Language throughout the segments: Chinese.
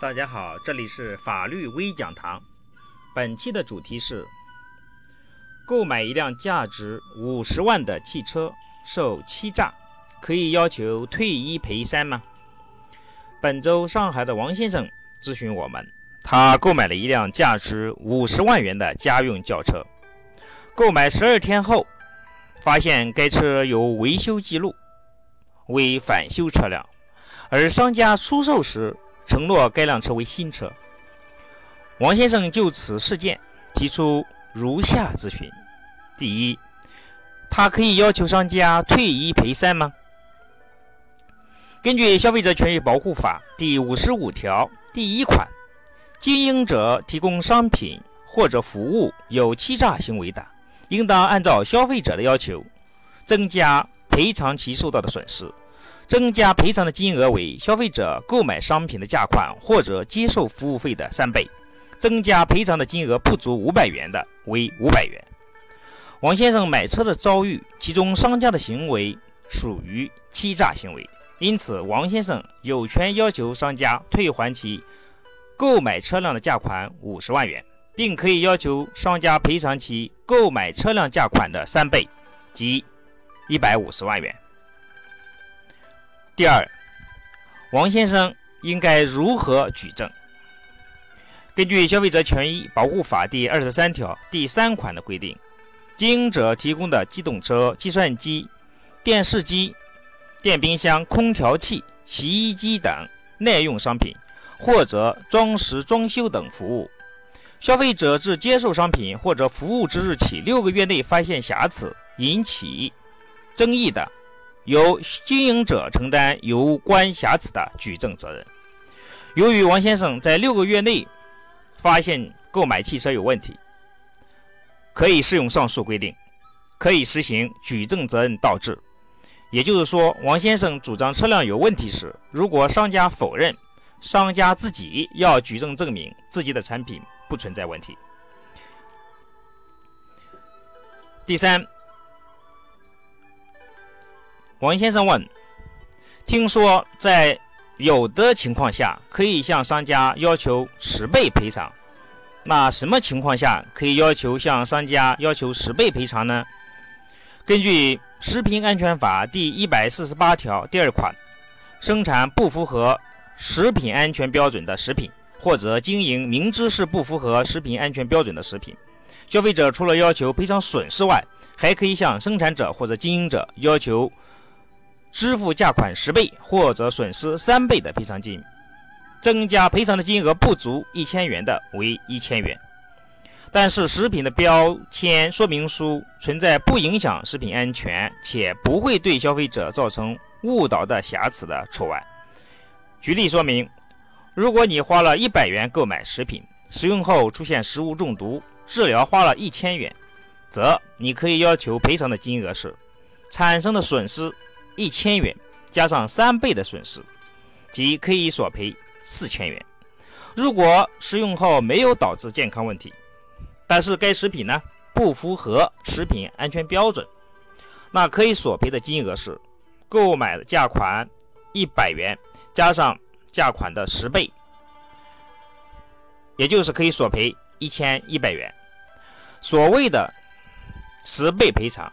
大家好，这里是法律微讲堂。本期的主题是：购买一辆价值五十万的汽车受欺诈，可以要求退一赔三吗？本周上海的王先生咨询我们，他购买了一辆价值五十万元的家用轿车，购买十二天后，发现该车有维修记录，为返修车辆，而商家出售时。承诺该辆车为新车。王先生就此事件提出如下咨询：第一，他可以要求商家退一赔三吗？根据《消费者权益保护法》第五十五条第一款，经营者提供商品或者服务有欺诈行为的，应当按照消费者的要求，增加赔偿其受到的损失。增加赔偿的金额为消费者购买商品的价款或者接受服务费的三倍。增加赔偿的金额不足五百元的，为五百元。王先生买车的遭遇，其中商家的行为属于欺诈行为，因此王先生有权要求商家退还其购买车辆的价款五十万元，并可以要求商家赔偿其购买车辆价款的三倍，即一百五十万元。第二，王先生应该如何举证？根据《消费者权益保护法》第二十三条第三款的规定，经营者提供的机动车、计算机、电视机、电冰箱、空调器、洗衣机等耐用商品，或者装饰装修等服务，消费者自接受商品或者服务之日起六个月内发现瑕疵，引起争议的。由经营者承担有关瑕疵的举证责任。由于王先生在六个月内发现购买汽车有问题，可以适用上述规定，可以实行举证责任倒置。也就是说，王先生主张车辆有问题时，如果商家否认，商家自己要举证证明自己的产品不存在问题。第三。王先生问：“听说在有的情况下可以向商家要求十倍赔偿，那什么情况下可以要求向商家要求十倍赔偿呢？”根据《食品安全法》第一百四十八条第二款，生产不符合食品安全标准的食品，或者经营明知是不符合食品安全标准的食品，消费者除了要求赔偿损失外，还可以向生产者或者经营者要求。支付价款十倍或者损失三倍的赔偿金，增加赔偿的金额不足一千元的为一千元。但是食品的标签说明书存在不影响食品安全且不会对消费者造成误导的瑕疵的除外。举例说明：如果你花了一百元购买食品，食用后出现食物中毒，治疗花了一千元，则你可以要求赔偿的金额是产生的损失。一千元加上三倍的损失，即可以索赔四千元。如果食用后没有导致健康问题，但是该食品呢不符合食品安全标准，那可以索赔的金额是购买的价款一百元加上价款的十倍，也就是可以索赔一千一百元。所谓的十倍赔偿。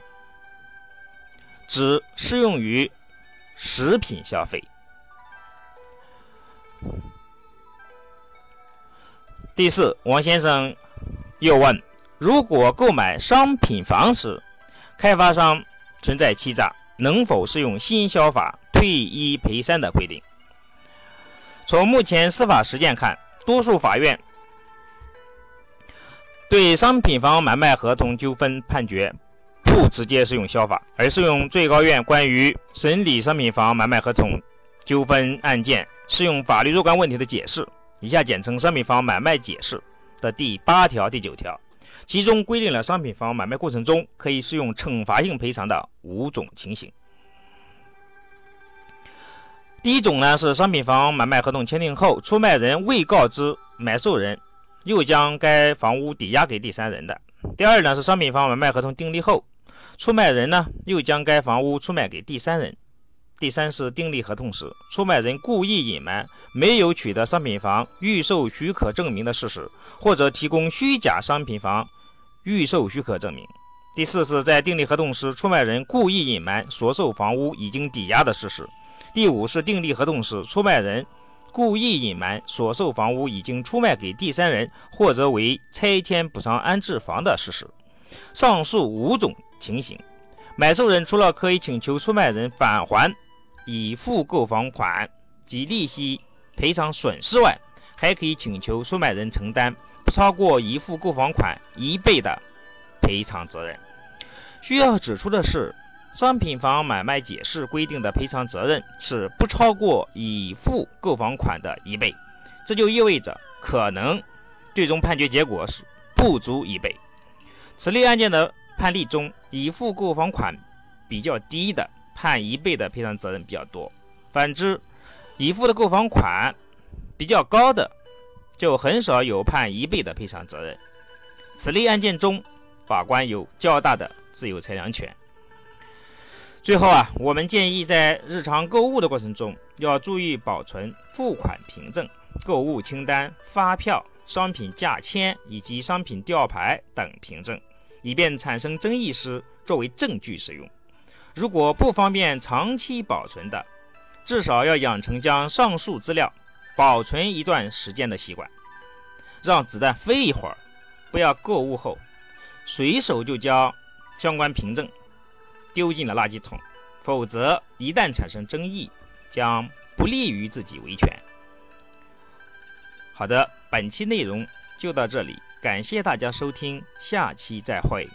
只适用于食品消费。第四，王先生又问：如果购买商品房时，开发商存在欺诈，能否适用新消法退一赔三的规定？从目前司法实践看，多数法院对商品房买卖合同纠纷判决。不直接适用消法，而是用最高院关于审理商品房买卖合同纠纷案件适用法律若干问题的解释（以下简称《商品房买卖解释》）的第八条、第九条，其中规定了商品房买卖过程中可以适用惩罚性赔偿的五种情形。第一种呢是商品房买卖合同签订后，出卖人未告知买受人，又将该房屋抵押给第三人的；第二呢是商品房买卖合同订立后，出卖人呢，又将该房屋出卖给第三人。第三是订立合同时，出卖人故意隐瞒没有取得商品房预售许可证明的事实，或者提供虚假商品房预售许可证明。第四是，在订立合同时，出卖人故意隐瞒所售房屋已经抵押的事实。第五是订立合同时，出卖人故意隐瞒所售房屋已经出卖给第三人或者为拆迁补偿安置房的事实。上述五种情形，买受人除了可以请求出卖人返还。已付购房款及利息赔偿损失外，还可以请求出卖人承担不超过已付购房款一倍的赔偿责任。需要指出的是，商品房买卖解释规定的赔偿责任是不超过已付购房款的一倍，这就意味着可能最终判决结果是不足一倍。此类案件的判例中，已付购房款比较低的。判一倍的赔偿责任比较多，反之，已付的购房款比较高的，就很少有判一倍的赔偿责任。此类案件中，法官有较大的自由裁量权。最后啊，我们建议在日常购物的过程中，要注意保存付款凭证、购物清单、发票、商品价签以及商品吊牌等凭证，以便产生争议时作为证据使用。如果不方便长期保存的，至少要养成将上述资料保存一段时间的习惯，让子弹飞一会儿，不要购物后随手就将相关凭证丢进了垃圾桶，否则一旦产生争议，将不利于自己维权。好的，本期内容就到这里，感谢大家收听，下期再会。